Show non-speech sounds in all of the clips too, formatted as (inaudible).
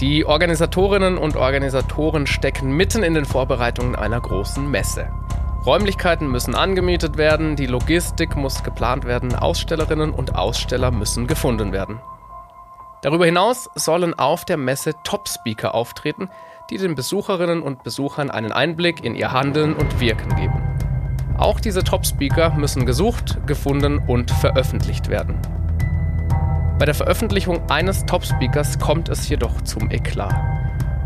Die Organisatorinnen und Organisatoren stecken mitten in den Vorbereitungen einer großen Messe. Räumlichkeiten müssen angemietet werden, die Logistik muss geplant werden, Ausstellerinnen und Aussteller müssen gefunden werden. Darüber hinaus sollen auf der Messe Top-Speaker auftreten, die den Besucherinnen und Besuchern einen Einblick in ihr Handeln und Wirken geben. Auch diese Top-Speaker müssen gesucht, gefunden und veröffentlicht werden. Bei der Veröffentlichung eines Top-Speakers kommt es jedoch zum Eklat.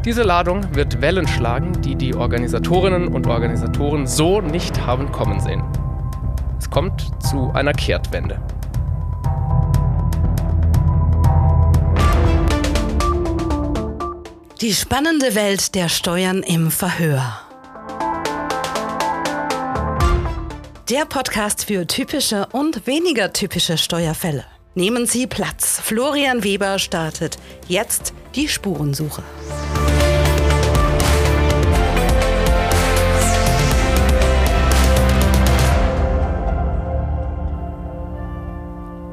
Diese Ladung wird Wellen schlagen, die die Organisatorinnen und Organisatoren so nicht haben kommen sehen. Es kommt zu einer Kehrtwende. Die spannende Welt der Steuern im Verhör. Der Podcast für typische und weniger typische Steuerfälle. Nehmen Sie Platz. Florian Weber startet jetzt die Spurensuche.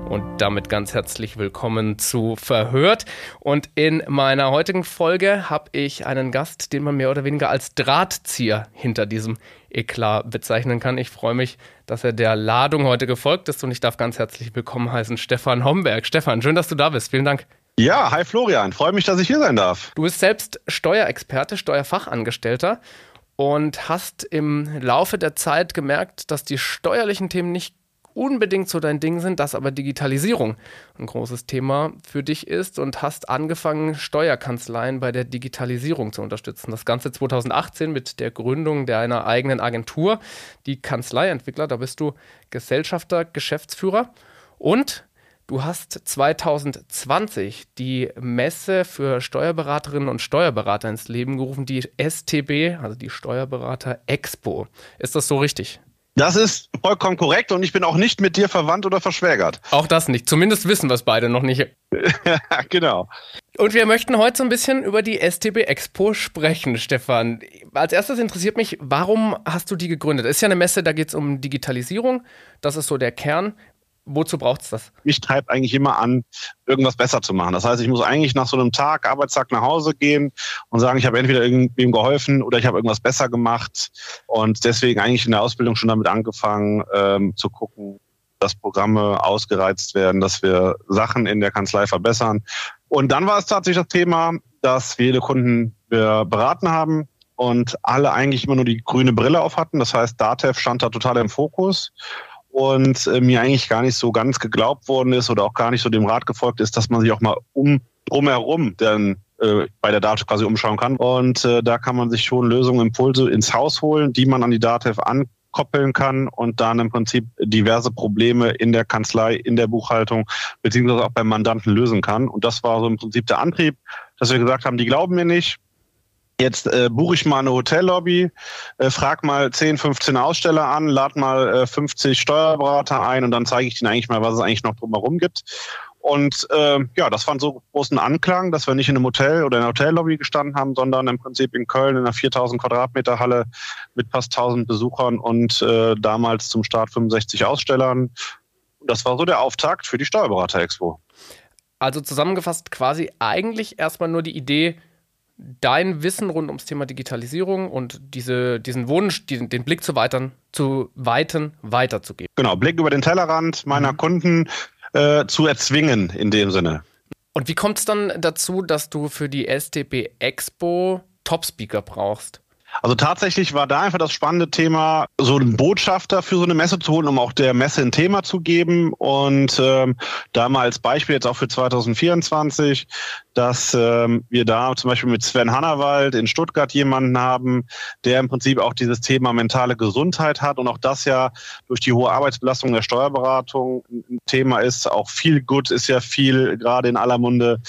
Und damit ganz herzlich willkommen zu Verhört. Und in meiner heutigen Folge habe ich einen Gast, den man mehr oder weniger als Drahtzieher hinter diesem Eklat bezeichnen kann. Ich freue mich, dass er der Ladung heute gefolgt ist und ich darf ganz herzlich willkommen heißen Stefan Homberg. Stefan, schön, dass du da bist. Vielen Dank. Ja, hi Florian, freue mich, dass ich hier sein darf. Du bist selbst Steuerexperte, Steuerfachangestellter und hast im Laufe der Zeit gemerkt, dass die steuerlichen Themen nicht unbedingt so dein Ding sind, dass aber Digitalisierung ein großes Thema für dich ist und hast angefangen, Steuerkanzleien bei der Digitalisierung zu unterstützen. Das Ganze 2018 mit der Gründung deiner eigenen Agentur, die Kanzleientwickler. Da bist du Gesellschafter, Geschäftsführer und Du hast 2020 die Messe für Steuerberaterinnen und Steuerberater ins Leben gerufen, die STB, also die Steuerberater Expo. Ist das so richtig? Das ist vollkommen korrekt und ich bin auch nicht mit dir verwandt oder verschwägert. Auch das nicht. Zumindest wissen wir es beide noch nicht. (laughs) genau. Und wir möchten heute so ein bisschen über die STB Expo sprechen, Stefan. Als erstes interessiert mich, warum hast du die gegründet? Ist ja eine Messe, da geht es um Digitalisierung. Das ist so der Kern. Wozu braucht es das? Mich treibt eigentlich immer an, irgendwas besser zu machen. Das heißt, ich muss eigentlich nach so einem Tag, Arbeitstag nach Hause gehen und sagen, ich habe entweder irgendwem geholfen oder ich habe irgendwas besser gemacht. Und deswegen eigentlich in der Ausbildung schon damit angefangen ähm, zu gucken, dass Programme ausgereizt werden, dass wir Sachen in der Kanzlei verbessern. Und dann war es tatsächlich das Thema, dass viele Kunden wir beraten haben und alle eigentlich immer nur die grüne Brille auf hatten. Das heißt, DATEV stand da total im Fokus und äh, mir eigentlich gar nicht so ganz geglaubt worden ist oder auch gar nicht so dem Rat gefolgt ist, dass man sich auch mal um drumherum dann äh, bei der DATEV quasi umschauen kann. Und äh, da kann man sich schon Lösungen, Impulse ins Haus holen, die man an die DATEV ankoppeln kann und dann im Prinzip diverse Probleme in der Kanzlei, in der Buchhaltung beziehungsweise auch beim Mandanten lösen kann. Und das war so im Prinzip der Antrieb, dass wir gesagt haben, die glauben mir nicht, Jetzt äh, buche ich mal eine Hotellobby, äh, frag mal 10, 15 Aussteller an, lad mal äh, 50 Steuerberater ein und dann zeige ich denen eigentlich mal, was es eigentlich noch drumherum gibt. Und äh, ja, das fand so großen Anklang, dass wir nicht in einem Hotel oder in einer Hotellobby gestanden haben, sondern im Prinzip in Köln in einer 4000 Quadratmeter Halle mit fast 1000 Besuchern und äh, damals zum Start 65 Ausstellern. Das war so der Auftakt für die Steuerberater-Expo. Also zusammengefasst quasi eigentlich erstmal nur die Idee, dein Wissen rund ums Thema Digitalisierung und diese, diesen Wunsch, diesen, den Blick zu weitern, zu weiten, weiterzugeben. Genau, Blick über den Tellerrand meiner mhm. Kunden äh, zu erzwingen in dem Sinne. Und wie kommt es dann dazu, dass du für die STP Expo Top-Speaker brauchst? Also tatsächlich war da einfach das spannende Thema, so einen Botschafter für so eine Messe zu holen, um auch der Messe ein Thema zu geben. Und ähm, da mal als Beispiel jetzt auch für 2024, dass ähm, wir da zum Beispiel mit Sven Hannawald in Stuttgart jemanden haben, der im Prinzip auch dieses Thema mentale Gesundheit hat und auch das ja durch die hohe Arbeitsbelastung der Steuerberatung ein Thema ist. Auch viel Gut ist ja viel gerade in aller Munde.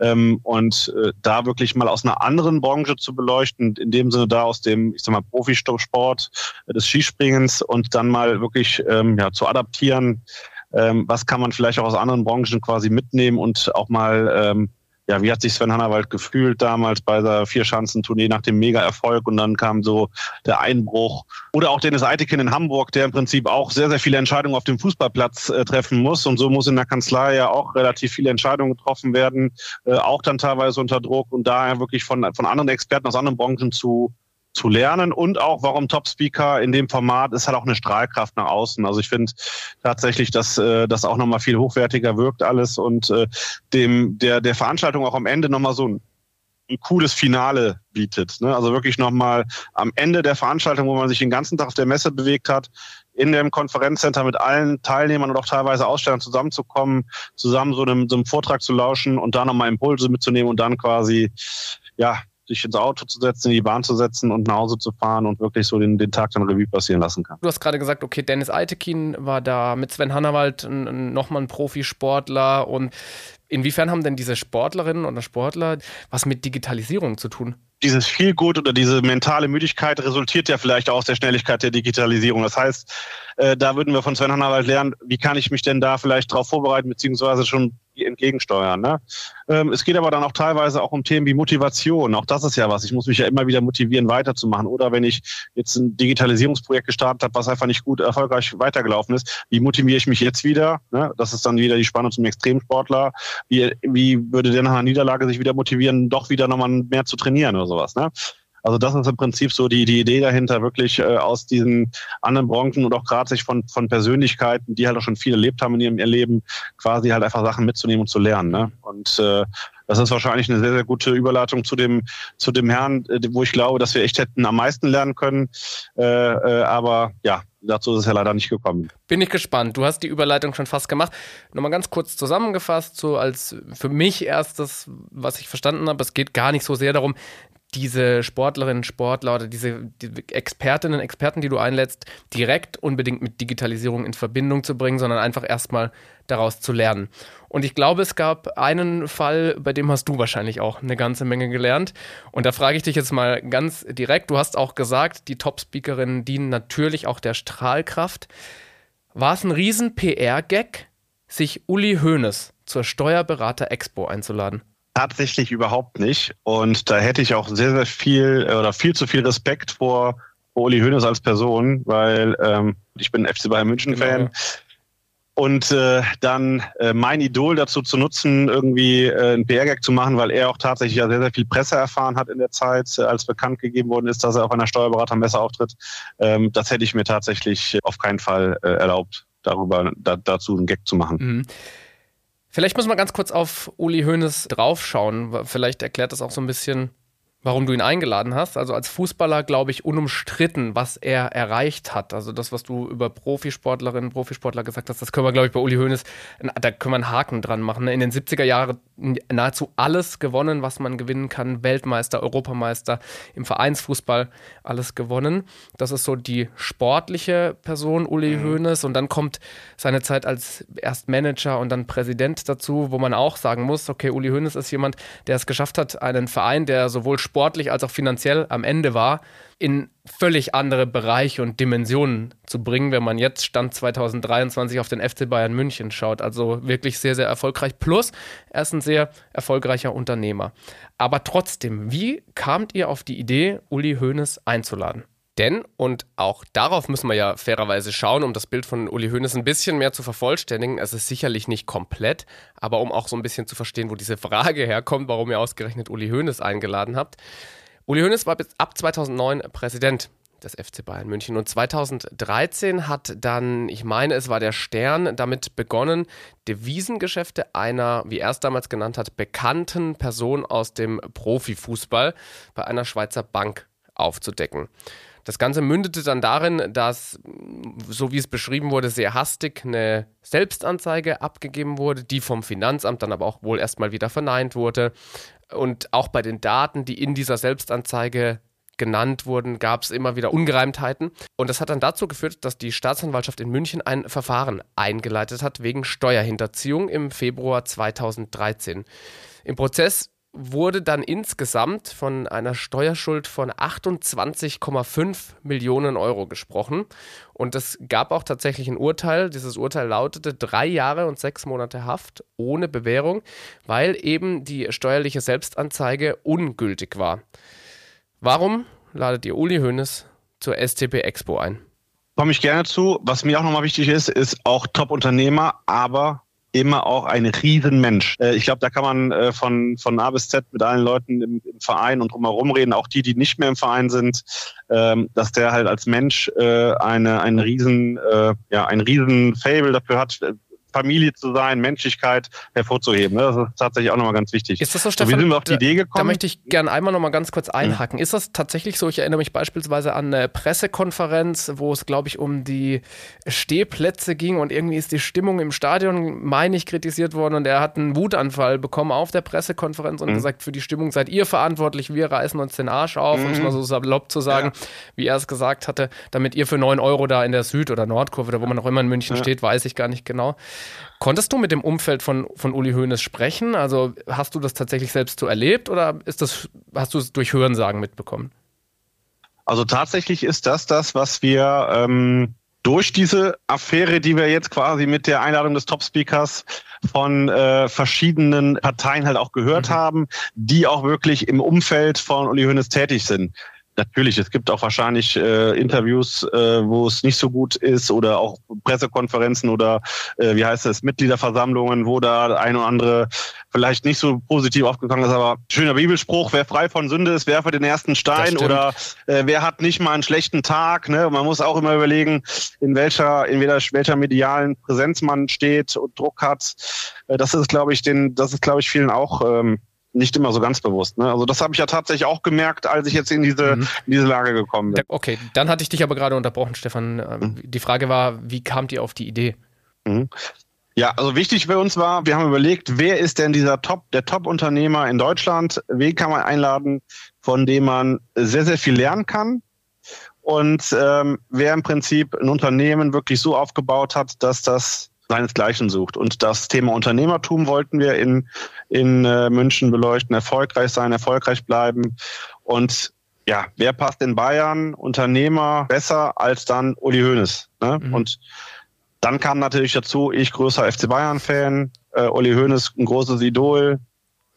Ähm, und äh, da wirklich mal aus einer anderen Branche zu beleuchten, in dem Sinne da aus dem, ich sag mal, Profisport äh, des Skispringens und dann mal wirklich ähm, ja, zu adaptieren, ähm, was kann man vielleicht auch aus anderen Branchen quasi mitnehmen und auch mal ähm, ja, wie hat sich Sven Hannawald gefühlt damals bei der Vierschanzentournee nach dem Mega-Erfolg und dann kam so der Einbruch. Oder auch Dennis Eitekin in Hamburg, der im Prinzip auch sehr, sehr viele Entscheidungen auf dem Fußballplatz äh, treffen muss. Und so muss in der Kanzlei ja auch relativ viele Entscheidungen getroffen werden, äh, auch dann teilweise unter Druck und daher wirklich von, von anderen Experten aus anderen Branchen zu zu lernen und auch, warum Top Speaker in dem Format ist halt auch eine Strahlkraft nach außen. Also ich finde tatsächlich, dass äh, das auch nochmal viel hochwertiger wirkt alles und äh, dem der der Veranstaltung auch am Ende nochmal so ein, ein cooles Finale bietet. Ne? Also wirklich nochmal am Ende der Veranstaltung, wo man sich den ganzen Tag auf der Messe bewegt hat, in dem Konferenzcenter mit allen Teilnehmern und auch teilweise Ausstellern zusammenzukommen, zusammen so einem, so einem Vortrag zu lauschen und da nochmal Impulse mitzunehmen und dann quasi ja sich ins Auto zu setzen, in die Bahn zu setzen und nach Hause zu fahren und wirklich so den, den Tag dann Revue passieren lassen kann. Du hast gerade gesagt, okay, Dennis Eitekin war da, mit Sven Hannawald nochmal ein Profisportler und inwiefern haben denn diese Sportlerinnen oder Sportler was mit Digitalisierung zu tun? Dieses Feelgood oder diese mentale Müdigkeit resultiert ja vielleicht auch aus der Schnelligkeit der Digitalisierung. Das heißt, äh, da würden wir von Sven Hannawald lernen, wie kann ich mich denn da vielleicht darauf vorbereiten, beziehungsweise schon entgegensteuern. Ne? Ähm, es geht aber dann auch teilweise auch um Themen wie Motivation. Auch das ist ja was. Ich muss mich ja immer wieder motivieren, weiterzumachen. Oder wenn ich jetzt ein Digitalisierungsprojekt gestartet habe, was einfach nicht gut erfolgreich weitergelaufen ist, wie motiviere ich mich jetzt wieder? Ne? Das ist dann wieder die Spannung zum Extremsportler. Wie, wie würde der nach einer Niederlage sich wieder motivieren, doch wieder nochmal mehr zu trainieren oder sowas? Ne? Also das ist im Prinzip so die, die Idee dahinter, wirklich äh, aus diesen anderen Branchen und auch gerade sich von, von Persönlichkeiten, die halt auch schon viel erlebt haben in ihrem Leben, quasi halt einfach Sachen mitzunehmen und zu lernen. Ne? Und äh, das ist wahrscheinlich eine sehr, sehr gute Überleitung zu dem, zu dem Herrn, äh, wo ich glaube, dass wir echt hätten am meisten lernen können. Äh, äh, aber ja, dazu ist es ja leider nicht gekommen. Bin ich gespannt. Du hast die Überleitung schon fast gemacht. Nochmal ganz kurz zusammengefasst, so als für mich erstes, was ich verstanden habe, es geht gar nicht so sehr darum, diese Sportlerinnen, Sportler oder diese die Expertinnen, Experten, die du einlädst, direkt unbedingt mit Digitalisierung in Verbindung zu bringen, sondern einfach erstmal daraus zu lernen. Und ich glaube, es gab einen Fall, bei dem hast du wahrscheinlich auch eine ganze Menge gelernt. Und da frage ich dich jetzt mal ganz direkt. Du hast auch gesagt, die Top-Speakerinnen dienen natürlich auch der Strahlkraft. War es ein riesen PR-Gag, sich Uli Hoeneß zur Steuerberater Expo einzuladen? Tatsächlich überhaupt nicht. Und da hätte ich auch sehr, sehr viel äh, oder viel zu viel Respekt vor, vor Uli Hoeneß als Person, weil ähm, ich bin FC Bayern München Fan. Genau. Und äh, dann äh, mein Idol dazu zu nutzen, irgendwie äh, einen PR-Gag zu machen, weil er auch tatsächlich ja sehr, sehr viel Presse erfahren hat in der Zeit, äh, als bekannt gegeben worden ist, dass er auf einer Steuerberatermesse auftritt. Ähm, das hätte ich mir tatsächlich auf keinen Fall äh, erlaubt, darüber da, dazu einen Gag zu machen. Mhm. Vielleicht muss man ganz kurz auf Uli Hoeneß draufschauen. Vielleicht erklärt das auch so ein bisschen, warum du ihn eingeladen hast. Also als Fußballer, glaube ich, unumstritten, was er erreicht hat. Also das, was du über Profisportlerinnen, Profisportler gesagt hast, das können wir, glaube ich, bei Uli Hoeneß, da können wir einen Haken dran machen. In den 70er Jahren nahezu alles gewonnen, was man gewinnen kann. Weltmeister, Europameister, im Vereinsfußball alles gewonnen. Das ist so die sportliche Person, Uli mhm. Hoeneß. Und dann kommt seine Zeit als erst Manager und dann Präsident dazu, wo man auch sagen muss, okay, Uli Hoeneß ist jemand, der es geschafft hat, einen Verein, der sowohl sportlich als auch finanziell am Ende war, in völlig andere Bereiche und Dimensionen zu bringen, wenn man jetzt Stand 2023 auf den FC Bayern München schaut. Also wirklich sehr, sehr erfolgreich. Plus, er ist ein sehr erfolgreicher Unternehmer. Aber trotzdem, wie kamt ihr auf die Idee, Uli Hoeneß einzuladen? Denn, und auch darauf müssen wir ja fairerweise schauen, um das Bild von Uli Hoeneß ein bisschen mehr zu vervollständigen. Es ist sicherlich nicht komplett, aber um auch so ein bisschen zu verstehen, wo diese Frage herkommt, warum ihr ausgerechnet Uli Hoeneß eingeladen habt. Uli Hoeneß war bis ab 2009 Präsident des FC Bayern München. Und 2013 hat dann, ich meine, es war der Stern, damit begonnen, Devisengeschäfte einer, wie er es damals genannt hat, bekannten Person aus dem Profifußball bei einer Schweizer Bank aufzudecken. Das Ganze mündete dann darin, dass, so wie es beschrieben wurde, sehr hastig eine Selbstanzeige abgegeben wurde, die vom Finanzamt dann aber auch wohl erstmal wieder verneint wurde. Und auch bei den Daten, die in dieser Selbstanzeige genannt wurden, gab es immer wieder Ungereimtheiten. Und das hat dann dazu geführt, dass die Staatsanwaltschaft in München ein Verfahren eingeleitet hat wegen Steuerhinterziehung im Februar 2013. Im Prozess wurde dann insgesamt von einer Steuerschuld von 28,5 Millionen Euro gesprochen. Und es gab auch tatsächlich ein Urteil. Dieses Urteil lautete drei Jahre und sechs Monate Haft ohne Bewährung, weil eben die steuerliche Selbstanzeige ungültig war. Warum ladet ihr Uli Hoeneß zur STP Expo ein? Komme ich gerne zu. Was mir auch nochmal wichtig ist, ist auch Top-Unternehmer, aber immer auch ein Riesenmensch. Äh, ich glaube, da kann man äh, von, von A bis Z mit allen Leuten im, im Verein und drumherum reden, auch die, die nicht mehr im Verein sind, ähm, dass der halt als Mensch äh, eine, ein riesen, ja, ein riesen Fable dafür hat, Familie zu sein, Menschlichkeit hervorzuheben. Das ist tatsächlich auch nochmal ganz wichtig. Ist das so, Stefan? So, wie sind wir auf die Idee gekommen? Da möchte ich gerne einmal nochmal ganz kurz einhaken. Ist das tatsächlich so? Ich erinnere mich beispielsweise an eine Pressekonferenz, wo es, glaube ich, um die Stehplätze ging und irgendwie ist die Stimmung im Stadion, meine ich, kritisiert worden und er hat einen Wutanfall bekommen auf der Pressekonferenz und mhm. gesagt, für die Stimmung seid ihr verantwortlich, wir reißen uns den Arsch auf, mhm. um es mal so salopp zu sagen, ja. wie er es gesagt hatte, damit ihr für 9 Euro da in der Süd- oder Nordkurve oder wo man auch immer in München ja. steht, weiß ich gar nicht genau. Konntest du mit dem Umfeld von, von Uli Hoeneß sprechen? Also hast du das tatsächlich selbst so erlebt oder ist das, hast du es durch Hörensagen mitbekommen? Also tatsächlich ist das das, was wir ähm, durch diese Affäre, die wir jetzt quasi mit der Einladung des Top-Speakers von äh, verschiedenen Parteien halt auch gehört mhm. haben, die auch wirklich im Umfeld von Uli Hoeneß tätig sind. Natürlich, es gibt auch wahrscheinlich äh, Interviews, äh, wo es nicht so gut ist oder auch Pressekonferenzen oder äh, wie heißt es, Mitgliederversammlungen, wo da ein oder andere vielleicht nicht so positiv aufgegangen ist, aber schöner Bibelspruch, wer frei von Sünde ist, werfe den ersten Stein oder äh, wer hat nicht mal einen schlechten Tag. Ne? Man muss auch immer überlegen, in welcher, in welcher, welcher medialen Präsenz man steht und Druck hat. Äh, das ist, glaube ich, den, das ist, glaube ich, vielen auch ähm, nicht immer so ganz bewusst. Ne? Also das habe ich ja tatsächlich auch gemerkt, als ich jetzt in diese, mhm. in diese Lage gekommen bin. Okay, dann hatte ich dich aber gerade unterbrochen, Stefan. Ähm, mhm. Die Frage war, wie kamt ihr auf die Idee? Mhm. Ja, also wichtig für uns war, wir haben überlegt, wer ist denn dieser Top, der Top-Unternehmer in Deutschland? Wen kann man einladen, von dem man sehr, sehr viel lernen kann? Und ähm, wer im Prinzip ein Unternehmen wirklich so aufgebaut hat, dass das seinesgleichen sucht. Und das Thema Unternehmertum wollten wir in, in äh, München beleuchten, erfolgreich sein, erfolgreich bleiben. Und ja, wer passt in Bayern Unternehmer besser als dann Uli Hoeneß? Ne? Mhm. Und dann kam natürlich dazu, ich größer FC Bayern-Fan, äh, Uli Hoeneß ein großes Idol.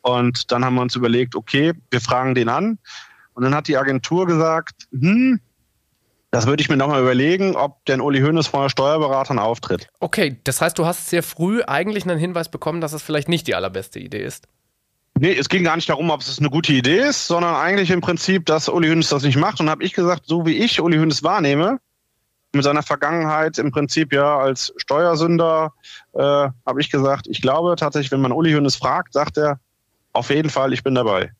Und dann haben wir uns überlegt, okay, wir fragen den an. Und dann hat die Agentur gesagt, hm, das würde ich mir nochmal überlegen, ob denn Uli Hoeneß von Steuerberatern auftritt. Okay, das heißt, du hast sehr früh eigentlich einen Hinweis bekommen, dass es vielleicht nicht die allerbeste Idee ist. Nee, es ging gar nicht darum, ob es eine gute Idee ist, sondern eigentlich im Prinzip, dass Uli Hoeneß das nicht macht. Und habe ich gesagt, so wie ich Uli Hoeneß wahrnehme, mit seiner Vergangenheit im Prinzip ja als Steuersünder, äh, habe ich gesagt, ich glaube tatsächlich, wenn man Uli Hoeneß fragt, sagt er, auf jeden Fall, ich bin dabei.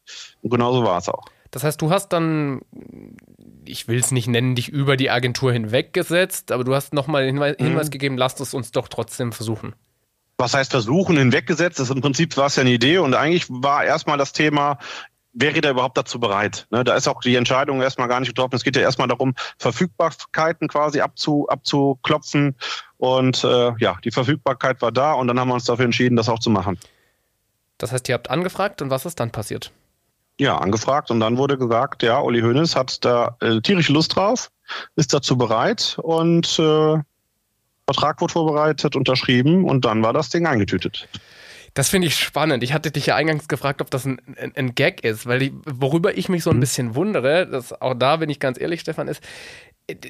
Und genauso war es auch. Das heißt, du hast dann ich will es nicht nennen, dich über die Agentur hinweggesetzt, aber du hast nochmal den Hinweis, mhm. Hinweis gegeben, lasst es uns doch trotzdem versuchen. Was heißt versuchen, hinweggesetzt? Das ist im Prinzip war es ja eine Idee und eigentlich war erstmal das Thema, wäre der überhaupt dazu bereit? Ne, da ist auch die Entscheidung erstmal gar nicht getroffen. Es geht ja erstmal darum, Verfügbarkeiten quasi abzu, abzuklopfen. Und äh, ja, die Verfügbarkeit war da und dann haben wir uns dafür entschieden, das auch zu machen. Das heißt, ihr habt angefragt und was ist dann passiert? Ja, angefragt und dann wurde gesagt, ja, Uli Hoeneß hat da äh, tierische Lust drauf, ist dazu bereit und äh, Vertrag wurde vorbereitet, unterschrieben und dann war das Ding eingetütet. Das finde ich spannend. Ich hatte dich ja eingangs gefragt, ob das ein, ein, ein Gag ist, weil ich, worüber ich mich so ein mhm. bisschen wundere, das auch da bin ich ganz ehrlich, Stefan, ist,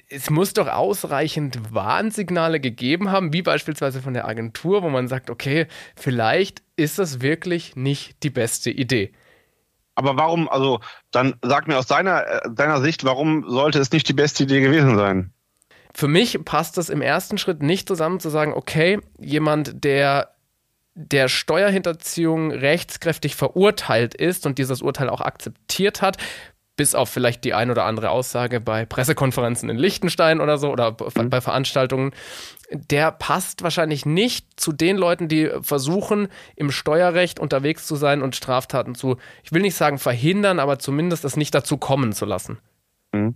es muss doch ausreichend Warnsignale gegeben haben, wie beispielsweise von der Agentur, wo man sagt, okay, vielleicht ist das wirklich nicht die beste Idee. Aber warum, also dann sag mir aus deiner, äh, deiner Sicht, warum sollte es nicht die beste Idee gewesen sein? Für mich passt es im ersten Schritt nicht zusammen zu sagen, okay, jemand, der der Steuerhinterziehung rechtskräftig verurteilt ist und dieses Urteil auch akzeptiert hat, bis auf vielleicht die ein oder andere Aussage bei Pressekonferenzen in Liechtenstein oder so oder mhm. bei Veranstaltungen, der passt wahrscheinlich nicht zu den Leuten, die versuchen, im Steuerrecht unterwegs zu sein und Straftaten zu, ich will nicht sagen verhindern, aber zumindest es nicht dazu kommen zu lassen. Mhm.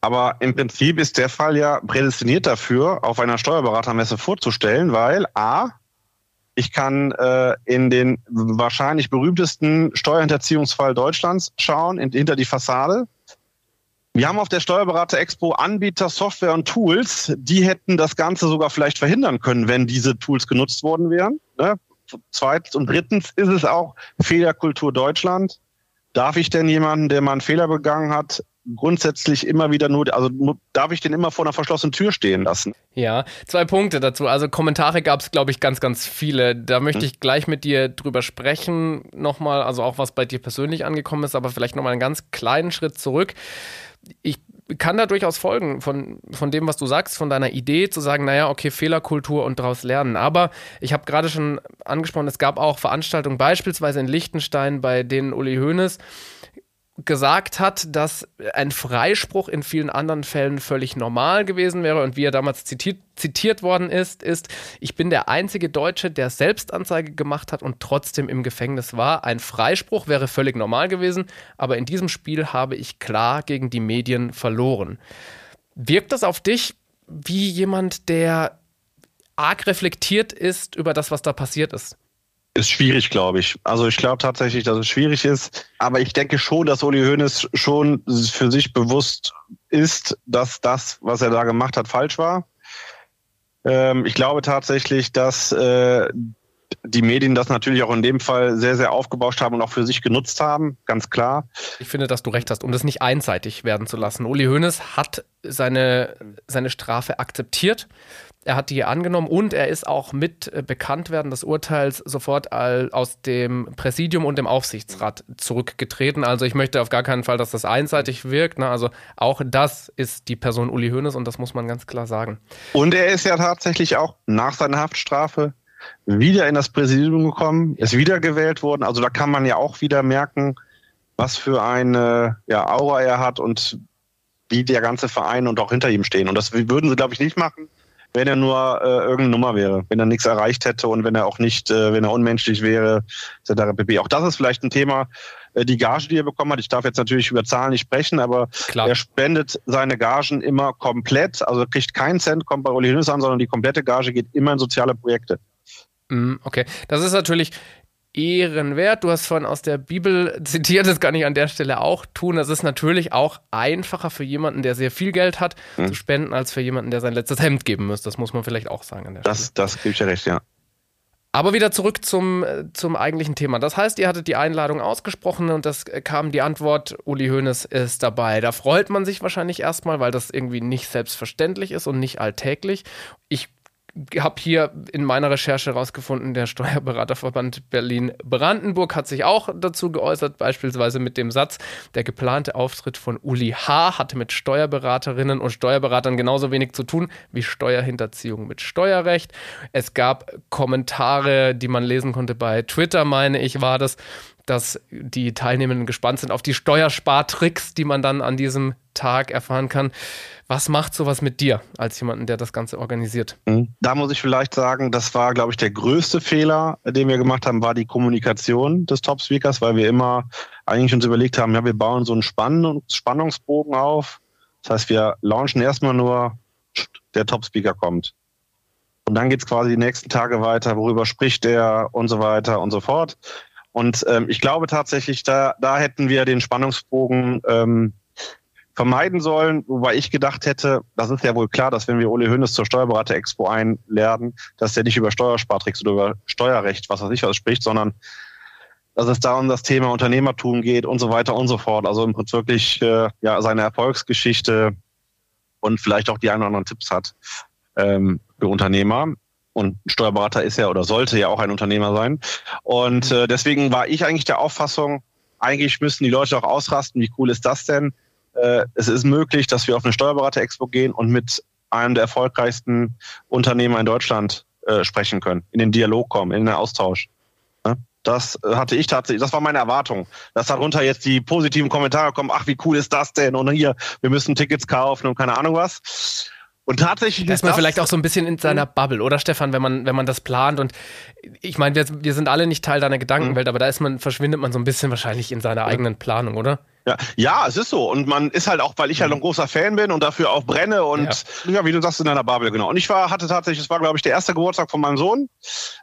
Aber im Prinzip ist der Fall ja prädestiniert dafür, auf einer Steuerberatermesse vorzustellen, weil A, Ich kann äh, in den wahrscheinlich berühmtesten Steuerhinterziehungsfall Deutschlands schauen, in, hinter die Fassade. Wir haben auf der Steuerberater Expo Anbieter, Software und Tools, die hätten das Ganze sogar vielleicht verhindern können, wenn diese Tools genutzt worden wären. Ne? Zweitens und drittens ist es auch Fehlerkultur Deutschland. Darf ich denn jemanden, der mal einen Fehler begangen hat, grundsätzlich immer wieder nur, also darf ich den immer vor einer verschlossenen Tür stehen lassen? Ja, zwei Punkte dazu. Also Kommentare gab es, glaube ich, ganz, ganz viele. Da möchte ich gleich mit dir drüber sprechen, nochmal, also auch was bei dir persönlich angekommen ist, aber vielleicht nochmal einen ganz kleinen Schritt zurück. Ich kann da durchaus folgen von, von dem, was du sagst, von deiner Idee zu sagen, naja, okay, Fehlerkultur und daraus lernen. Aber ich habe gerade schon angesprochen, es gab auch Veranstaltungen, beispielsweise in Liechtenstein, bei denen Uli Hoeneß gesagt hat, dass ein Freispruch in vielen anderen Fällen völlig normal gewesen wäre und wie er damals zitiert, zitiert worden ist, ist, ich bin der einzige Deutsche, der Selbstanzeige gemacht hat und trotzdem im Gefängnis war. Ein Freispruch wäre völlig normal gewesen, aber in diesem Spiel habe ich klar gegen die Medien verloren. Wirkt das auf dich wie jemand, der arg reflektiert ist über das, was da passiert ist? Ist schwierig, glaube ich. Also ich glaube tatsächlich, dass es schwierig ist. Aber ich denke schon, dass Uli Hoeneß schon für sich bewusst ist, dass das, was er da gemacht hat, falsch war. Ähm, ich glaube tatsächlich, dass äh, die Medien das natürlich auch in dem Fall sehr, sehr aufgebauscht haben und auch für sich genutzt haben, ganz klar. Ich finde, dass du recht hast, um das nicht einseitig werden zu lassen. Uli Hoeneß hat seine, seine Strafe akzeptiert. Er hat die angenommen und er ist auch mit äh, Bekanntwerden des Urteils sofort aus dem Präsidium und dem Aufsichtsrat zurückgetreten. Also ich möchte auf gar keinen Fall, dass das einseitig wirkt. Ne? Also auch das ist die Person Uli Hoeneß und das muss man ganz klar sagen. Und er ist ja tatsächlich auch nach seiner Haftstrafe wieder in das Präsidium gekommen, ist wiedergewählt worden. Also da kann man ja auch wieder merken, was für eine ja, Aura er hat und wie der ganze Verein und auch hinter ihm stehen. Und das würden sie, glaube ich, nicht machen, wenn er nur äh, irgendeine Nummer wäre, wenn er nichts erreicht hätte und wenn er auch nicht, äh, wenn er unmenschlich wäre, etc. pp. Auch das ist vielleicht ein Thema, äh, die Gage, die er bekommen hat. Ich darf jetzt natürlich über Zahlen nicht sprechen, aber Klar. er spendet seine Gagen immer komplett, also kriegt keinen Cent, kommt bei Uli Hoeneß an, sondern die komplette Gage geht immer in soziale Projekte. Mm, okay, das ist natürlich ehrenwert. Du hast vorhin aus der Bibel zitiert, das kann ich an der Stelle auch tun. Das ist natürlich auch einfacher für jemanden, der sehr viel Geld hat, hm. zu spenden, als für jemanden, der sein letztes Hemd geben muss. Das muss man vielleicht auch sagen an der das, Stelle. Das gebe ich dir recht, ja. Aber wieder zurück zum, zum eigentlichen Thema. Das heißt, ihr hattet die Einladung ausgesprochen und das kam die Antwort, Uli Hoeneß ist dabei. Da freut man sich wahrscheinlich erstmal, weil das irgendwie nicht selbstverständlich ist und nicht alltäglich. Ich habe hier in meiner Recherche herausgefunden, der Steuerberaterverband Berlin-Brandenburg hat sich auch dazu geäußert, beispielsweise mit dem Satz, der geplante Auftritt von Uli H. hatte mit Steuerberaterinnen und Steuerberatern genauso wenig zu tun wie Steuerhinterziehung mit Steuerrecht. Es gab Kommentare, die man lesen konnte bei Twitter, meine ich, war das, dass die Teilnehmenden gespannt sind auf die Steuerspartricks, die man dann an diesem Tag erfahren kann. Was macht sowas mit dir als jemanden, der das Ganze organisiert? Mhm. Da muss ich vielleicht sagen, das war, glaube ich, der größte Fehler, den wir gemacht haben, war die Kommunikation des Top Speakers, weil wir immer eigentlich uns überlegt haben, ja, wir bauen so einen Spannungsbogen auf. Das heißt, wir launchen erstmal nur, der Top Speaker kommt. Und dann geht es quasi die nächsten Tage weiter, worüber spricht er und so weiter und so fort. Und ähm, ich glaube tatsächlich, da, da hätten wir den Spannungsbogen ähm, vermeiden sollen, wobei ich gedacht hätte, das ist ja wohl klar, dass wenn wir Uli Hoeneß zur Steuerberater-Expo einladen, dass der nicht über Steuerspartricks oder über Steuerrecht, was weiß ich was spricht, sondern dass es da um das Thema Unternehmertum geht und so weiter und so fort. Also im Prinzip wirklich äh, ja, seine Erfolgsgeschichte und vielleicht auch die ein oder anderen Tipps hat ähm, für Unternehmer. Und ein Steuerberater ist ja oder sollte ja auch ein Unternehmer sein. Und äh, deswegen war ich eigentlich der Auffassung, eigentlich müssten die Leute auch ausrasten. Wie cool ist das denn? Äh, es ist möglich, dass wir auf eine Steuerberater-Expo gehen und mit einem der erfolgreichsten Unternehmer in Deutschland äh, sprechen können, in den Dialog kommen, in den Austausch. Das hatte ich tatsächlich, das war meine Erwartung, dass darunter jetzt die positiven Kommentare kommen, ach, wie cool ist das denn? Und hier, wir müssen Tickets kaufen und keine Ahnung was. Und tatsächlich ist man vielleicht auch so ein bisschen in seiner mhm. Bubble, oder Stefan, wenn man, wenn man das plant. Und ich meine, wir, wir sind alle nicht Teil deiner Gedankenwelt, mhm. aber da ist man, verschwindet man so ein bisschen wahrscheinlich in seiner eigenen Planung, oder? Ja, ja, es ist so. Und man ist halt auch, weil ich halt ein großer Fan bin und dafür auch brenne und ja, ja wie du sagst, in einer Bubble, genau. Und ich war, hatte tatsächlich, es war, glaube ich, der erste Geburtstag von meinem Sohn.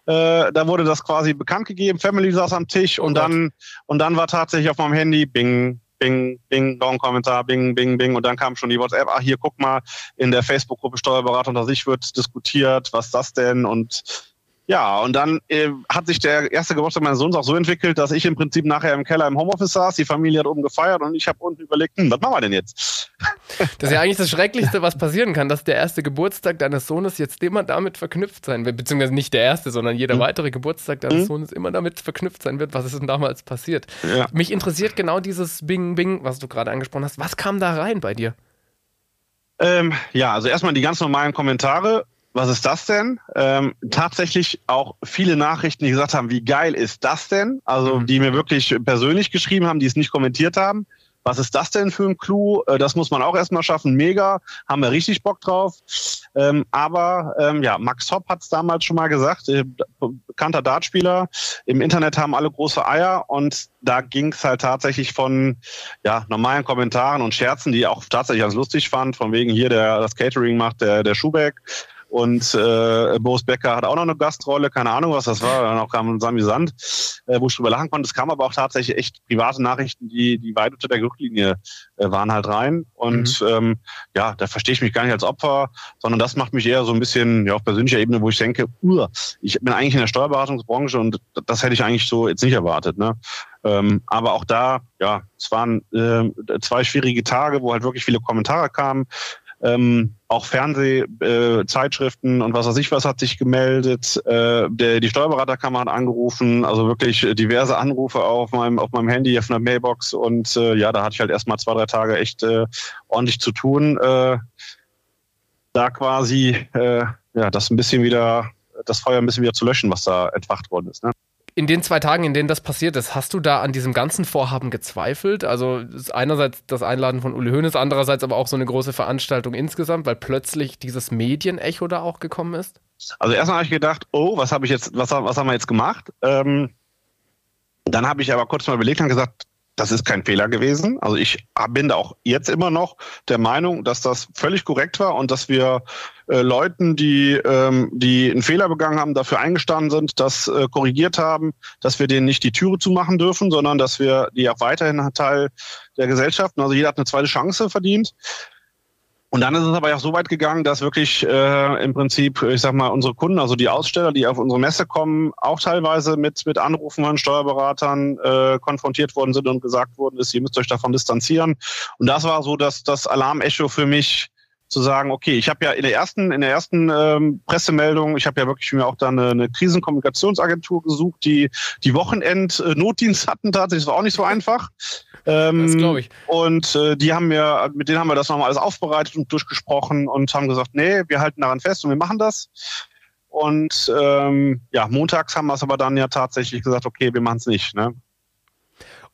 Äh, da wurde das quasi bekannt gegeben, Family saß am Tisch oh und Gott. dann und dann war tatsächlich auf meinem Handy Bing, Bing, Bing, Long-Kommentar, Bing, Bing, Bing. Und dann kam schon die WhatsApp, ach hier, guck mal, in der Facebook-Gruppe Steuerberater unter sich wird diskutiert, was das denn? Und ja, und dann äh, hat sich der erste Geburtstag meines Sohns auch so entwickelt, dass ich im Prinzip nachher im Keller im Homeoffice saß, die Familie hat oben gefeiert und ich habe unten überlegt, hm, was machen wir denn jetzt? Das ist ja eigentlich das Schrecklichste, was passieren kann, dass der erste Geburtstag deines Sohnes jetzt immer damit verknüpft sein wird, beziehungsweise nicht der erste, sondern jeder mhm. weitere Geburtstag deines mhm. Sohnes immer damit verknüpft sein wird, was ist denn damals passiert. Ja. Mich interessiert genau dieses Bing Bing, was du gerade angesprochen hast. Was kam da rein bei dir? Ähm, ja, also erstmal die ganz normalen Kommentare was ist das denn? Ähm, tatsächlich auch viele Nachrichten, die gesagt haben, wie geil ist das denn? Also mhm. die mir wirklich persönlich geschrieben haben, die es nicht kommentiert haben. Was ist das denn für ein Clou? Äh, das muss man auch erstmal schaffen. Mega, haben wir richtig Bock drauf. Ähm, aber ähm, ja, Max Hopp hat es damals schon mal gesagt, äh, bekannter Dartspieler. Im Internet haben alle große Eier und da ging es halt tatsächlich von ja, normalen Kommentaren und Scherzen, die auch tatsächlich ganz lustig fand, von wegen hier, der das Catering macht, der, der Schubeck und äh, Boris Becker hat auch noch eine Gastrolle, keine Ahnung, was das war. Dann auch kam Sami Sand, äh, wo ich drüber lachen konnte. Es kam aber auch tatsächlich echt private Nachrichten, die, die weit unter der Rücklinie äh, waren halt rein. Und mhm. ähm, ja, da verstehe ich mich gar nicht als Opfer, sondern das macht mich eher so ein bisschen ja, auf persönlicher Ebene, wo ich denke, uh, ich bin eigentlich in der Steuerberatungsbranche und das hätte ich eigentlich so jetzt nicht erwartet. Ne? Ähm, aber auch da, ja, es waren äh, zwei schwierige Tage, wo halt wirklich viele Kommentare kamen. Ähm, auch Fernsehzeitschriften äh, und was weiß ich was hat sich gemeldet. Äh, der, die Steuerberaterkammer hat angerufen, also wirklich diverse Anrufe auf meinem, auf meinem Handy, auf einer Mailbox. Und äh, ja, da hatte ich halt erstmal zwei, drei Tage echt äh, ordentlich zu tun. Äh, da quasi äh, ja, das ein bisschen wieder, das Feuer ein bisschen wieder zu löschen, was da entfacht worden ist. Ne? In den zwei Tagen, in denen das passiert ist, hast du da an diesem ganzen Vorhaben gezweifelt? Also einerseits das Einladen von Uli Hoeneß, andererseits aber auch so eine große Veranstaltung insgesamt, weil plötzlich dieses Medienecho da auch gekommen ist? Also erstmal habe ich gedacht, oh, was habe ich jetzt, was, was haben wir jetzt gemacht? Ähm, dann habe ich aber kurz mal überlegt und gesagt, das ist kein Fehler gewesen. Also ich bin da auch jetzt immer noch der Meinung, dass das völlig korrekt war und dass wir äh, Leuten, die, ähm, die einen Fehler begangen haben, dafür eingestanden sind, das äh, korrigiert haben, dass wir denen nicht die Türe zumachen dürfen, sondern dass wir die auch weiterhin Teil der Gesellschaft, also jeder hat eine zweite Chance verdient. Und dann ist es aber auch so weit gegangen, dass wirklich äh, im Prinzip, ich sag mal, unsere Kunden, also die Aussteller, die auf unsere Messe kommen, auch teilweise mit, mit Anrufen von Steuerberatern äh, konfrontiert worden sind und gesagt worden ist, ihr müsst euch davon distanzieren. Und das war so, dass das Alarmecho für mich zu sagen, okay, ich habe ja in der ersten, in der ersten ähm, Pressemeldung, ich habe ja wirklich mir auch da eine, eine Krisenkommunikationsagentur gesucht, die die Wochenend-Notdienst hatten tatsächlich, das war auch nicht so einfach. Ähm, das glaube ich. Und äh, die haben mir, mit denen haben wir das nochmal alles aufbereitet und durchgesprochen und haben gesagt, nee, wir halten daran fest und wir machen das. Und ähm, ja, montags haben wir es aber dann ja tatsächlich gesagt, okay, wir machen es nicht. Ne?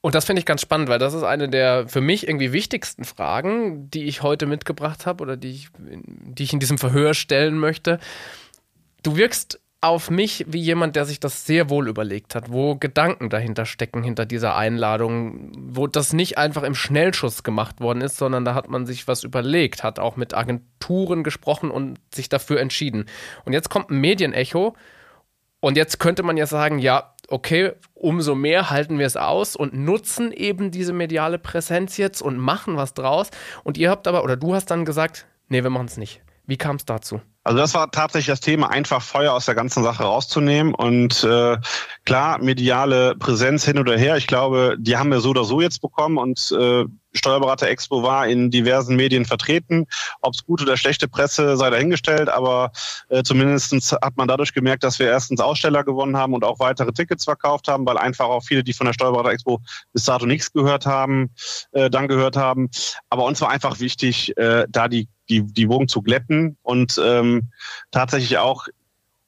Und das finde ich ganz spannend, weil das ist eine der für mich irgendwie wichtigsten Fragen, die ich heute mitgebracht habe oder die ich, die ich in diesem Verhör stellen möchte. Du wirkst auf mich wie jemand, der sich das sehr wohl überlegt hat, wo Gedanken dahinter stecken, hinter dieser Einladung, wo das nicht einfach im Schnellschuss gemacht worden ist, sondern da hat man sich was überlegt, hat auch mit Agenturen gesprochen und sich dafür entschieden. Und jetzt kommt ein Medienecho und jetzt könnte man ja sagen, ja, okay, umso mehr halten wir es aus und nutzen eben diese mediale Präsenz jetzt und machen was draus. Und ihr habt aber, oder du hast dann gesagt, nee, wir machen es nicht. Wie kam es dazu? Also das war tatsächlich das Thema, einfach Feuer aus der ganzen Sache rauszunehmen. Und äh, klar, mediale Präsenz hin oder her, ich glaube, die haben wir so oder so jetzt bekommen und äh, Steuerberater Expo war in diversen Medien vertreten. Ob es gute oder schlechte Presse sei dahingestellt, aber äh, zumindest hat man dadurch gemerkt, dass wir erstens Aussteller gewonnen haben und auch weitere Tickets verkauft haben, weil einfach auch viele, die von der Steuerberater Expo bis dato nichts gehört haben, äh, dann gehört haben. Aber uns war einfach wichtig, äh, da die die, die Wogen zu glätten und ähm, tatsächlich auch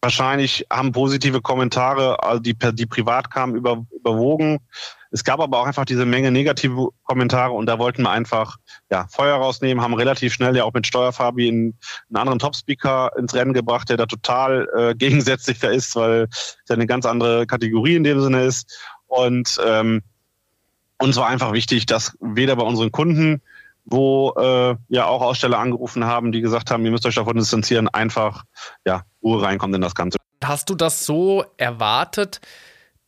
wahrscheinlich haben positive Kommentare, also die, die privat kamen, über, überwogen. Es gab aber auch einfach diese Menge negative Kommentare und da wollten wir einfach ja, Feuer rausnehmen, haben relativ schnell ja auch mit Steuerfabi einen, einen anderen Topspeaker ins Rennen gebracht, der da total äh, (laughs) gegensätzlich da ist, weil es ja eine ganz andere Kategorie in dem Sinne ist. Und ähm, uns war einfach wichtig, dass weder bei unseren Kunden, wo äh, ja auch Aussteller angerufen haben, die gesagt haben, ihr müsst euch davon distanzieren, einfach ja, Ruhe reinkommt in das Ganze. Hast du das so erwartet,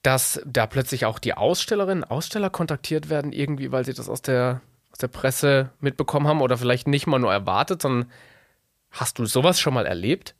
dass da plötzlich auch die Ausstellerinnen, Aussteller kontaktiert werden, irgendwie, weil sie das aus der, aus der Presse mitbekommen haben oder vielleicht nicht mal nur erwartet, sondern hast du sowas schon mal erlebt?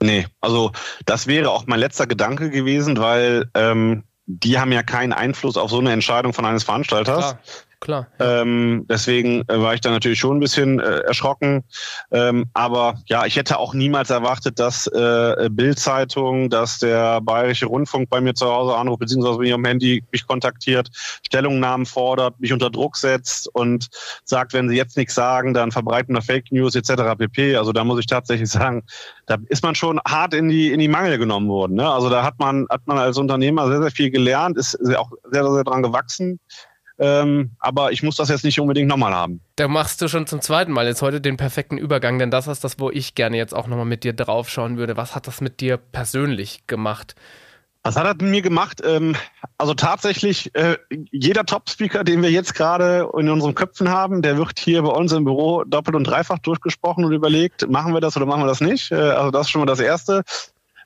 Nee, also das wäre auch mein letzter Gedanke gewesen, weil ähm, die haben ja keinen Einfluss auf so eine Entscheidung von eines Veranstalters. Klar. Klar. Ähm, deswegen äh, war ich da natürlich schon ein bisschen äh, erschrocken. Ähm, aber ja, ich hätte auch niemals erwartet, dass äh, Bild-Zeitung, dass der Bayerische Rundfunk bei mir zu Hause anruft, beziehungsweise mich am Handy mich kontaktiert, Stellungnahmen fordert, mich unter Druck setzt und sagt, wenn sie jetzt nichts sagen, dann verbreiten wir Fake News etc. pp. Also da muss ich tatsächlich sagen, da ist man schon hart in die in die Mangel genommen worden. Ne? Also da hat man hat man als Unternehmer sehr sehr viel gelernt, ist auch sehr sehr dran gewachsen. Ähm, aber ich muss das jetzt nicht unbedingt nochmal haben. Da machst du schon zum zweiten Mal jetzt heute den perfekten Übergang, denn das ist das, wo ich gerne jetzt auch nochmal mit dir draufschauen würde. Was hat das mit dir persönlich gemacht? Was hat das mit mir gemacht? Ähm, also tatsächlich, äh, jeder Top-Speaker, den wir jetzt gerade in unseren Köpfen haben, der wird hier bei uns im Büro doppelt und dreifach durchgesprochen und überlegt, machen wir das oder machen wir das nicht? Äh, also das ist schon mal das Erste.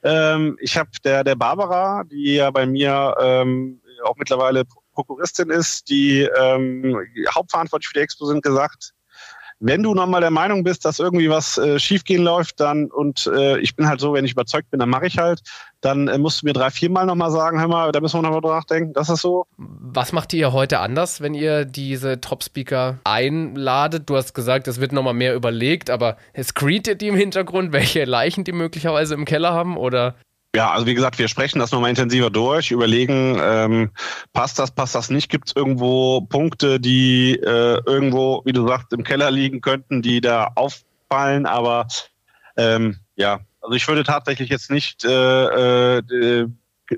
Ähm, ich habe der, der Barbara, die ja bei mir ähm, auch mittlerweile Prokuristin ist, die ähm, hauptverantwortlich für die Expo sind, gesagt, wenn du nochmal der Meinung bist, dass irgendwie was äh, schiefgehen läuft, dann, und äh, ich bin halt so, wenn ich überzeugt bin, dann mache ich halt, dann äh, musst du mir drei, viermal nochmal sagen, hör mal, da müssen wir nochmal drüber nachdenken. Das ist so. Was macht ihr heute anders, wenn ihr diese Top-Speaker einladet? Du hast gesagt, es wird nochmal mehr überlegt, aber screetet die im Hintergrund, welche Leichen die möglicherweise im Keller haben? Oder ja, also wie gesagt, wir sprechen das nochmal intensiver durch, überlegen, ähm, passt das, passt das nicht, gibt es irgendwo Punkte, die äh, irgendwo, wie du sagst, im Keller liegen könnten, die da auffallen, aber ähm, ja, also ich würde tatsächlich jetzt nicht, äh, äh,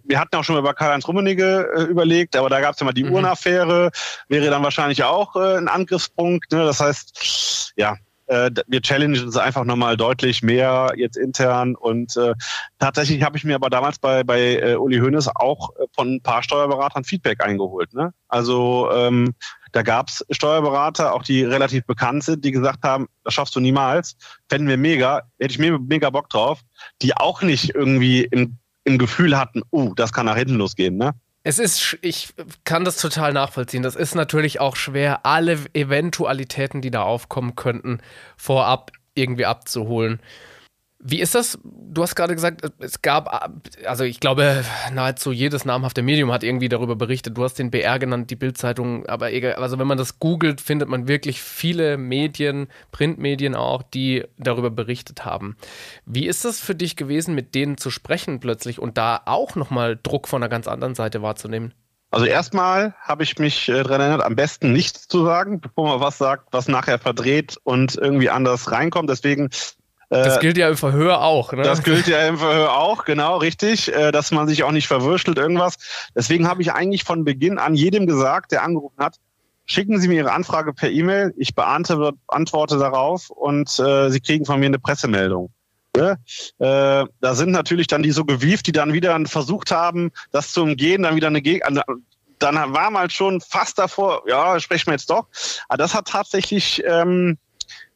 wir hatten auch schon mal über Karl-Heinz Rummenigge äh, überlegt, aber da gab es ja mal die mhm. Uhrenaffäre, wäre dann wahrscheinlich auch äh, ein Angriffspunkt. Ne? Das heißt, ja, äh, wir challengen uns einfach nochmal deutlich mehr jetzt intern und äh, tatsächlich habe ich mir aber damals bei, bei äh, Uli Hoeneß auch äh, von ein paar Steuerberatern Feedback eingeholt. Ne? Also ähm, da gab es Steuerberater, auch die relativ bekannt sind, die gesagt haben, das schaffst du niemals, fänden wir mega, hätte ich mir mega Bock drauf, die auch nicht irgendwie im, im Gefühl hatten, uh, das kann nach hinten losgehen. Ne? Es ist, ich kann das total nachvollziehen. Das ist natürlich auch schwer, alle Eventualitäten, die da aufkommen könnten, vorab irgendwie abzuholen. Wie ist das? Du hast gerade gesagt, es gab, also ich glaube, nahezu jedes namhafte Medium hat irgendwie darüber berichtet. Du hast den BR genannt, die Bildzeitung, aber egal, also wenn man das googelt, findet man wirklich viele Medien, Printmedien auch, die darüber berichtet haben. Wie ist das für dich gewesen, mit denen zu sprechen plötzlich und da auch nochmal Druck von einer ganz anderen Seite wahrzunehmen? Also erstmal habe ich mich äh, daran erinnert, am besten nichts zu sagen, bevor man was sagt, was nachher verdreht und irgendwie anders reinkommt. Deswegen das äh, gilt ja im Verhör auch, ne? Das gilt ja im Verhör auch, genau, richtig, äh, dass man sich auch nicht verwurschtelt irgendwas. Deswegen habe ich eigentlich von Beginn an jedem gesagt, der angerufen hat, schicken Sie mir Ihre Anfrage per E-Mail, ich beantworte darauf und äh, Sie kriegen von mir eine Pressemeldung. Äh, da sind natürlich dann die so gewieft, die dann wieder versucht haben, das zu umgehen, dann wieder eine Gegend. Dann war man halt schon fast davor, ja, sprechen wir jetzt doch. Aber das hat tatsächlich ähm,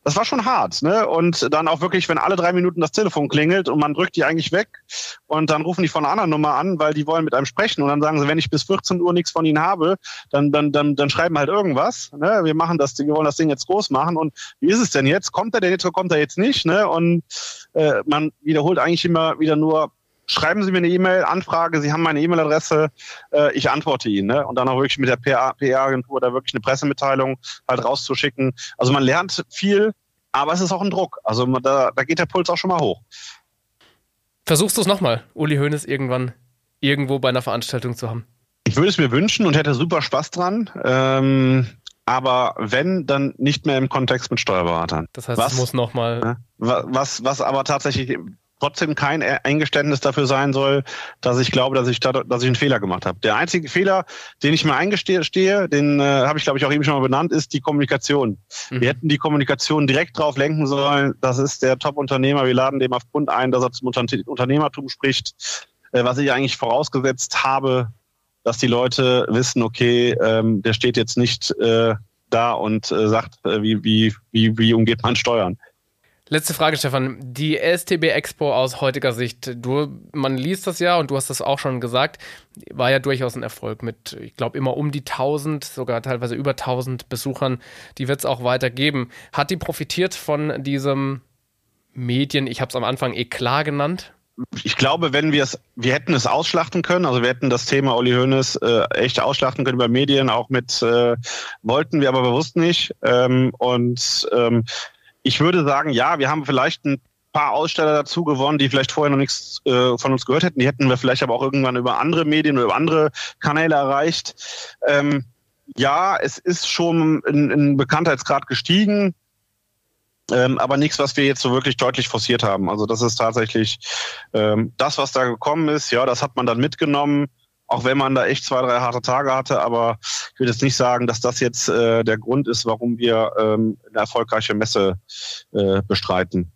das war schon hart, ne? Und dann auch wirklich, wenn alle drei Minuten das Telefon klingelt und man drückt die eigentlich weg und dann rufen die von einer anderen Nummer an, weil die wollen mit einem sprechen und dann sagen sie, wenn ich bis 14 Uhr nichts von ihnen habe, dann, dann, dann, dann schreiben halt irgendwas. Ne? Wir machen das, wir wollen das Ding jetzt groß machen und wie ist es denn jetzt? Kommt er denn jetzt oder kommt er jetzt nicht? Ne? Und äh, man wiederholt eigentlich immer wieder nur, schreiben Sie mir eine E-Mail, Anfrage, Sie haben meine E-Mail-Adresse, äh, ich antworte Ihnen. Ne? Und dann auch wirklich mit der PR-Agentur da wirklich eine Pressemitteilung halt rauszuschicken. Also man lernt viel, aber es ist auch ein Druck. Also man, da, da geht der Puls auch schon mal hoch. Versuchst du es nochmal, Uli Hoeneß irgendwann irgendwo bei einer Veranstaltung zu haben? Ich würde es mir wünschen und hätte super Spaß dran. Ähm, aber wenn, dann nicht mehr im Kontext mit Steuerberatern. Das heißt, was, es muss nochmal. Was, was aber tatsächlich trotzdem kein Eingeständnis dafür sein soll, dass ich glaube, dass ich, da, dass ich einen Fehler gemacht habe. Der einzige Fehler, den ich mir eingestehe, den äh, habe ich, glaube ich, auch eben schon mal benannt, ist die Kommunikation. Mhm. Wir hätten die Kommunikation direkt drauf lenken sollen, das ist der Top-Unternehmer, wir laden dem aufgrund ein, dass er zum Unternehmertum spricht, äh, was ich eigentlich vorausgesetzt habe, dass die Leute wissen, okay, ähm, der steht jetzt nicht äh, da und äh, sagt, äh, wie, wie, wie, wie umgeht man Steuern. Letzte Frage, Stefan. Die STB Expo aus heutiger Sicht, du, man liest das ja und du hast das auch schon gesagt, war ja durchaus ein Erfolg mit, ich glaube, immer um die 1000, sogar teilweise über 1000 Besuchern. Die wird es auch weiter geben. Hat die profitiert von diesem Medien, ich habe es am Anfang Eklat genannt? ich glaube, wenn wir es, wir hätten es ausschlachten können, also wir hätten das Thema Uli Hoeneß äh, echt ausschlachten können über Medien, auch mit, äh, wollten wir aber bewusst nicht. Ähm, und ähm, ich würde sagen, ja, wir haben vielleicht ein paar Aussteller dazu gewonnen, die vielleicht vorher noch nichts äh, von uns gehört hätten. Die hätten wir vielleicht aber auch irgendwann über andere Medien oder über andere Kanäle erreicht. Ähm, ja, es ist schon in, in Bekanntheitsgrad gestiegen. Ähm, aber nichts, was wir jetzt so wirklich deutlich forciert haben. Also das ist tatsächlich ähm, das, was da gekommen ist. Ja, das hat man dann mitgenommen, auch wenn man da echt zwei, drei harte Tage hatte. Aber ich will jetzt nicht sagen, dass das jetzt äh, der Grund ist, warum wir ähm, eine erfolgreiche Messe äh, bestreiten.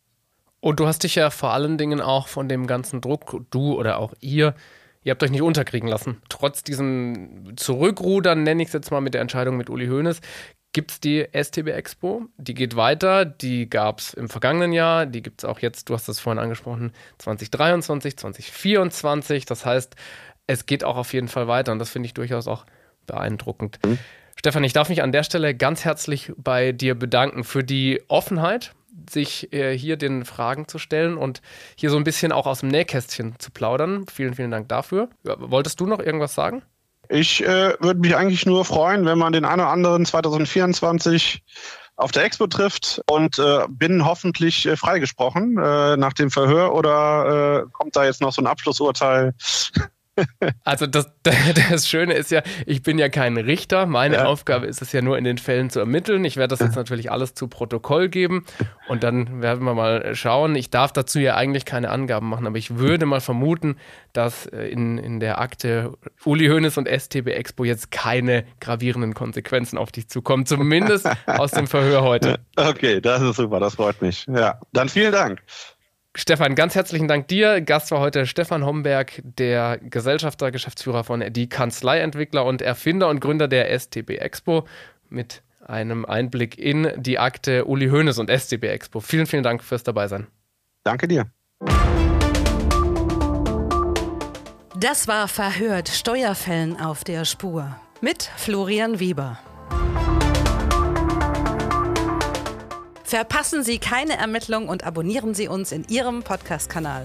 Und du hast dich ja vor allen Dingen auch von dem ganzen Druck, du oder auch ihr, ihr habt euch nicht unterkriegen lassen. Trotz diesem Zurückrudern, nenne ich es jetzt mal mit der Entscheidung mit Uli Hoeneß, gibt es die STB Expo. Die geht weiter. Die gab es im vergangenen Jahr. Die gibt es auch jetzt, du hast das vorhin angesprochen, 2023, 2024. Das heißt, es geht auch auf jeden Fall weiter. Und das finde ich durchaus auch beeindruckend. Mhm. Stefan, ich darf mich an der Stelle ganz herzlich bei dir bedanken für die Offenheit, sich äh, hier den Fragen zu stellen und hier so ein bisschen auch aus dem Nähkästchen zu plaudern. Vielen, vielen Dank dafür. Ja, wolltest du noch irgendwas sagen? Ich äh, würde mich eigentlich nur freuen, wenn man den einen oder anderen 2024 auf der Expo trifft und äh, bin hoffentlich äh, freigesprochen äh, nach dem Verhör oder äh, kommt da jetzt noch so ein Abschlussurteil? Also das, (laughs) das Schöne ist ja, ich bin ja kein Richter. Meine ja. Aufgabe ist es ja nur in den Fällen zu ermitteln. Ich werde das jetzt natürlich alles zu Protokoll geben und dann werden wir mal schauen. Ich darf dazu ja eigentlich keine Angaben machen, aber ich würde mal vermuten, dass äh, in, in der Akte Uli Hoeneß und STB Expo jetzt keine gravierenden Konsequenzen auf dich zukommen. Zumindest (laughs) aus dem Verhör heute. Okay, das ist super, das freut mich. Ja, dann vielen Dank. Stefan, ganz herzlichen Dank dir. Gast war heute Stefan Homberg, der Gesellschafter, Geschäftsführer von Die Kanzleientwickler und Erfinder und Gründer der STB Expo mit einem Einblick in die Akte Uli Hoeneß und STB Expo. Vielen, vielen Dank fürs Dabeisein. Danke dir. Das war Verhört Steuerfällen auf der Spur mit Florian Weber. Verpassen Sie keine Ermittlung und abonnieren Sie uns in Ihrem Podcast-Kanal.